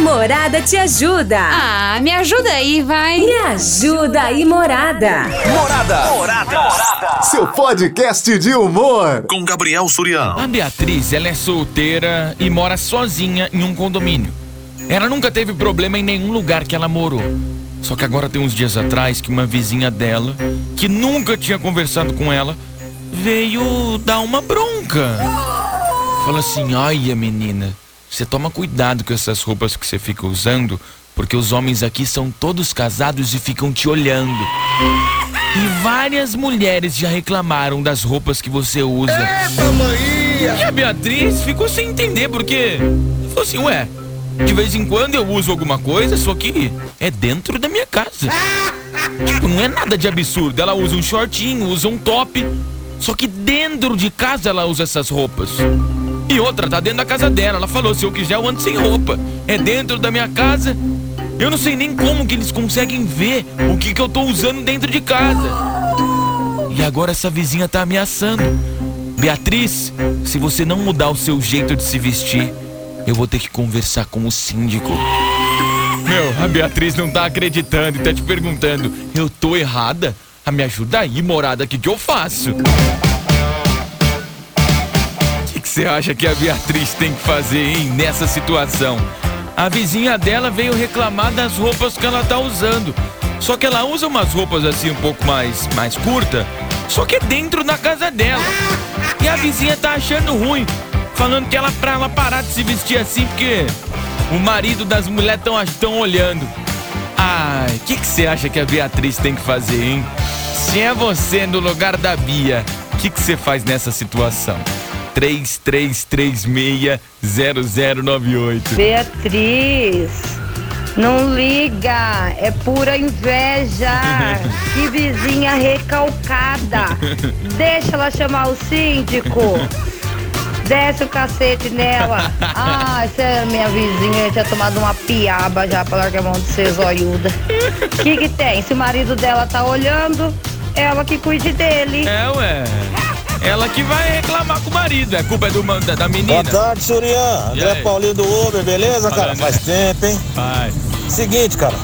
Morada te ajuda. Ah, me ajuda aí, vai. Me ajuda aí, Morada. Morada. Morada. Seu podcast de humor. Com Gabriel Surião. A Beatriz, ela é solteira e mora sozinha em um condomínio. Ela nunca teve problema em nenhum lugar que ela morou. Só que agora tem uns dias atrás que uma vizinha dela, que nunca tinha conversado com ela, veio dar uma bronca. Fala assim: "Olha, menina, você toma cuidado com essas roupas que você fica usando, porque os homens aqui são todos casados e ficam te olhando." E várias mulheres já reclamaram das roupas que você usa. E a Beatriz ficou sem entender, porque. Falou assim, ué, de vez em quando eu uso alguma coisa, só que é dentro da minha casa. Tipo, não é nada de absurdo. Ela usa um shortinho, usa um top. Só que dentro de casa ela usa essas roupas. E outra, tá dentro da casa dela. Ela falou: se eu quiser, eu ando sem roupa. É dentro da minha casa. Eu não sei nem como que eles conseguem ver o que, que eu tô usando dentro de casa. E agora essa vizinha tá ameaçando. Beatriz, se você não mudar o seu jeito de se vestir, eu vou ter que conversar com o síndico. Meu, a Beatriz não tá acreditando e tá te perguntando: eu tô errada? Ah, me ajuda aí, morada, o que, que eu faço? Você acha que a Beatriz tem que fazer, hein, nessa situação? A vizinha dela veio reclamar das roupas que ela tá usando. Só que ela usa umas roupas assim um pouco mais, mais curta, só que é dentro da casa dela. E a vizinha tá achando ruim, falando que ela pra ela parar de se vestir assim porque o marido das mulheres tão, tão olhando. Ai, o que você acha que a Beatriz tem que fazer, hein? Se é você no lugar da Bia, o que você faz nessa situação? 33360098. Beatriz, não liga, é pura inveja. que vizinha recalcada. Deixa ela chamar o síndico. Desce o cacete nela. Ah, essa é minha vizinha, eu tinha tomado uma piaba já pra largar a mão de ser zoiuda. O que que tem? Se o marido dela tá olhando, ela que cuide dele. É, ué. Ela que vai reclamar com o marido. É culpa do, da, da menina. Boa tarde, Surian. André? Paulinho do Uber, beleza, cara? Faz tempo, hein? Vai. Seguinte, cara.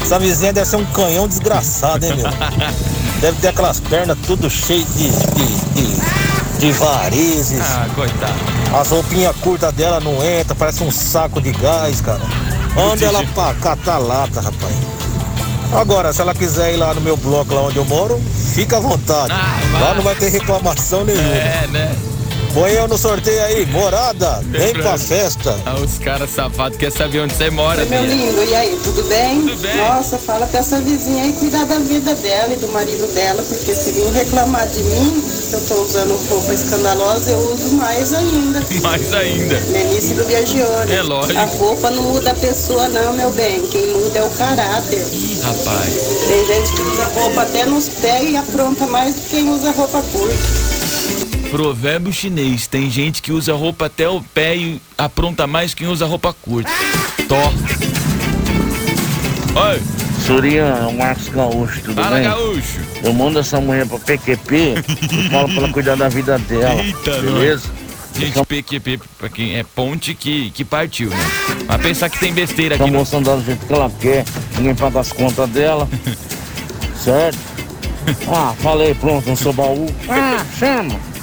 Essa vizinha deve ser um canhão desgraçado, hein, meu? Deve ter aquelas pernas tudo cheias de, de, de, de varizes. Ah, coitado. As roupinhas curtas dela não entra, parece um saco de gás, cara. Anda ela pra catar lata, rapaz. Agora, se ela quiser ir lá no meu bloco, lá onde eu moro, fica à vontade. Ah, lá não vai ter reclamação nenhuma. É, né? Põe eu no sorteio aí, morada, vem pra festa. Ah, os caras safados querem saber onde você mora, Meu Bia. lindo, e aí, tudo bem? Tudo bem. Nossa, fala pra essa vizinha aí cuidar da vida dela e do marido dela, porque se vir reclamar de mim, que eu tô usando roupa escandalosa, eu uso mais ainda. Mais ainda. Melissa do Viagione. É lógico. A roupa não muda a pessoa, não, meu bem. Quem muda é o caráter. Ih, rapaz. Tem gente que usa roupa até nos pés e apronta mais do que quem usa roupa curta. Provérbio chinês. Tem gente que usa roupa até o pé e apronta mais quem usa roupa curta. Tó. Oi, Surian, é o Marcos Gaúcho, tudo fala bem? gaúcho. Eu mando essa mulher pra PQP e falo pra ela cuidar da vida dela. Eita, beleza? Gente, PQP pra quem é ponte que, que partiu, né? Mas pensar que tem besteira Essa aqui no moça andar do jeito que ela quer, ninguém paga as contas dela. certo? Ah, falei, pronto, não sou baú. Ah, chama!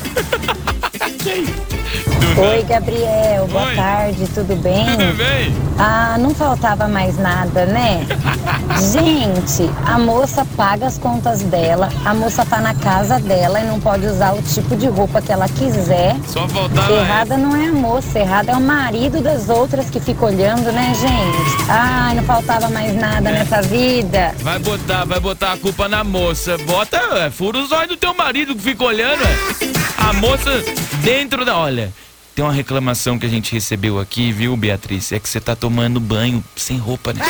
Oi, Gabriel, boa Oi. tarde, tudo bem? Tudo bem? Ah, não faltava mais nada, né? Gente, a moça paga as contas dela, a moça tá na casa dela e não pode usar o tipo de roupa que ela quiser. Só faltava. Errada não é a moça, errada é o marido das outras que fica olhando, né, gente? Ai, não faltava mais nada nessa vida. Vai botar, vai botar a culpa na moça. Bota, é, fura os olhos do teu marido que fica olhando, é. A moça dentro da. Olha, tem uma reclamação que a gente recebeu aqui, viu, Beatriz? É que você tá tomando banho sem roupa, né?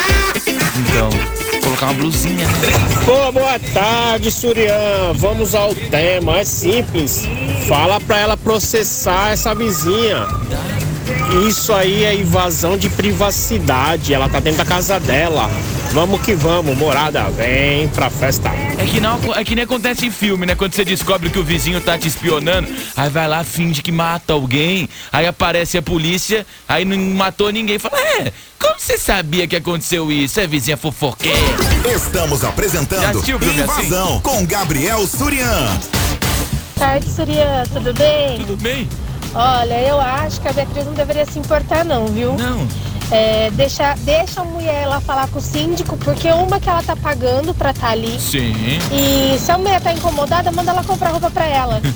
Então, colocar uma blusinha. né? Pô, boa tarde, Surian. Vamos ao tema, é simples. Fala pra ela processar essa vizinha. Isso aí é invasão de privacidade. Ela tá dentro da casa dela. Vamos que vamos, morada, vem pra festa. É que, não, é que nem acontece em filme, né? Quando você descobre que o vizinho tá te espionando, aí vai lá, finge que mata alguém, aí aparece a polícia, aí não matou ninguém. Fala, é, como você sabia que aconteceu isso? É vizinha fofoqueira. Estamos apresentando Invasão com Gabriel Surian. tarde, Surya. Tudo bem? Tudo bem? Olha, eu acho que a Beatriz não deveria se importar, não, viu? Não. É, deixa, deixa a mulher lá falar com o síndico, porque uma que ela tá pagando pra estar tá ali. Sim. E se a mulher tá incomodada, manda ela comprar roupa pra ela.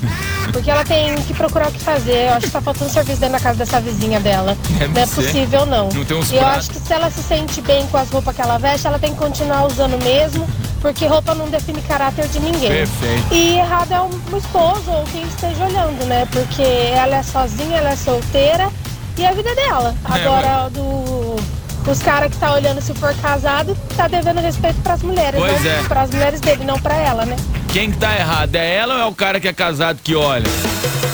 Porque ela tem que procurar o que fazer. Eu acho que tá faltando serviço dentro da casa dessa vizinha dela. Deve não é ser. possível, não. Não tem uns e eu acho que se ela se sente bem com as roupas que ela veste, ela tem que continuar usando mesmo, porque roupa não define caráter de ninguém. Perfeito. E errado é um esposo ou quem esteja olhando, né? Porque ela é sozinha, ela é solteira e a vida é dela. Agora, do, os caras que tá olhando se for casado, tá devendo respeito pras mulheres, Pois né? é. Pras mulheres dele, não pra ela, né? Quem que tá errado? É ela ou é o cara que é casado que olha?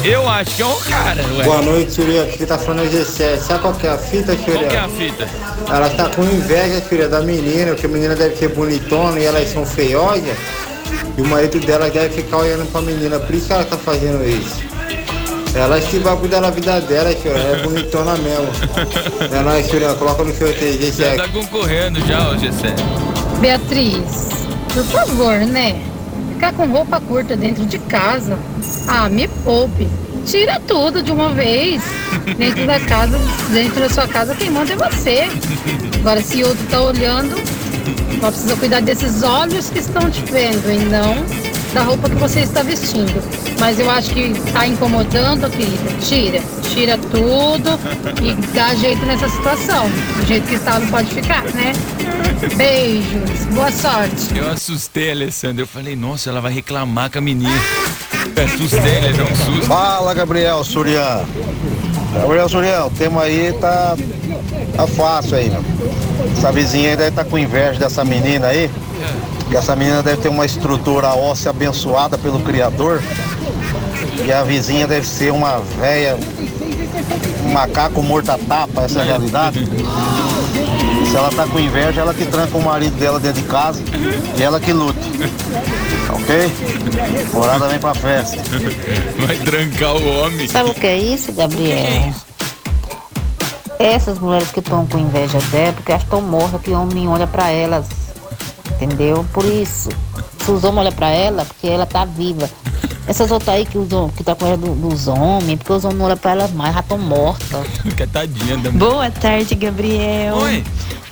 Eu acho que é o cara, ué. Boa noite, Churia. Aqui tá falando G7. Sabe qual que é a fita, Churia? Qual que é a fita? Ela tá com inveja, Churia, da menina, porque a menina deve ser bonitona e elas são feiosas. E o marido dela deve ficar olhando pra menina, por isso que ela tá fazendo isso. Ela que vai cuidar da vida dela, Churia. Ela é bonitona mesmo. É nóis, Churia. Coloca no sorteio, Já G7. tá concorrendo já, ó, Gessé. Beatriz, por favor, né? Ficar com roupa curta dentro de casa. Ah, me poupe. Tira tudo de uma vez. Dentro da casa, dentro da sua casa, quem manda é você. Agora, se outro tá olhando, só precisa cuidar desses olhos que estão te vendo e não da roupa que você está vestindo. Mas eu acho que tá incomodando, querida. Tira. Tira tudo e dá jeito nessa situação. Do jeito que está, não pode ficar, né? Beijos. Boa sorte. Eu assustei a Alessandra. Eu falei, nossa, ela vai reclamar com a menina. Eu assustei, ela deu um susto. Fala, Gabriel Surian. Gabriel Surian, o tema aí tá, tá fácil aí, meu. Essa vizinha aí deve estar com inveja dessa menina aí. E essa menina deve ter uma estrutura óssea abençoada pelo Criador. E a vizinha deve ser uma velha, um macaco morto-a-tapa, essa é a realidade. Se ela tá com inveja, ela que tranca o marido dela dentro de casa e ela que luta. Ok? Morada vem pra festa. Vai trancar o homem. Sabe o que é isso, Gabriel? Essas mulheres que estão com inveja dela, porque elas estão mortas, que o homem olha pra elas. Entendeu? Por isso. Se os homens olham pra ela, porque ela tá viva. Essas outras aí que, os, que tá com ela do- dos homens, porque os homens não olham pra elas mais, já estão mortas. Tadinha da Boa tarde, Gabriel. Oi.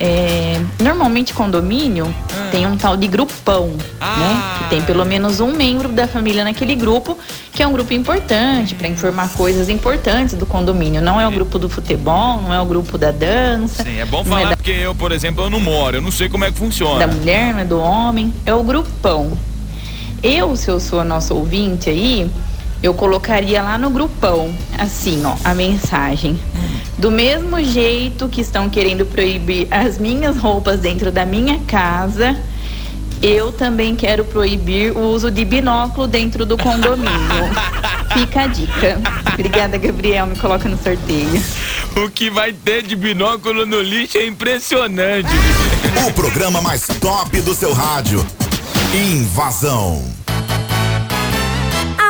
É, normalmente condomínio tem um tal de grupão, né? Que tem pelo menos um membro da família naquele grupo, que é um grupo importante para informar coisas importantes do condomínio. Não é o grupo do futebol, não é o grupo da dança. Sim, é bom não falar é da, porque eu, por exemplo, eu não moro. Eu não sei como é que funciona. da mulher, não é do homem, é o grupão. Eu, se eu sou a nossa ouvinte aí, eu colocaria lá no grupão, assim, ó, a mensagem. Do mesmo jeito que estão querendo proibir as minhas roupas dentro da minha casa, eu também quero proibir o uso de binóculo dentro do condomínio. Fica a dica. Obrigada, Gabriel. Me coloca no sorteio. O que vai ter de binóculo no lixo é impressionante. O programa mais top do seu rádio. Invasão.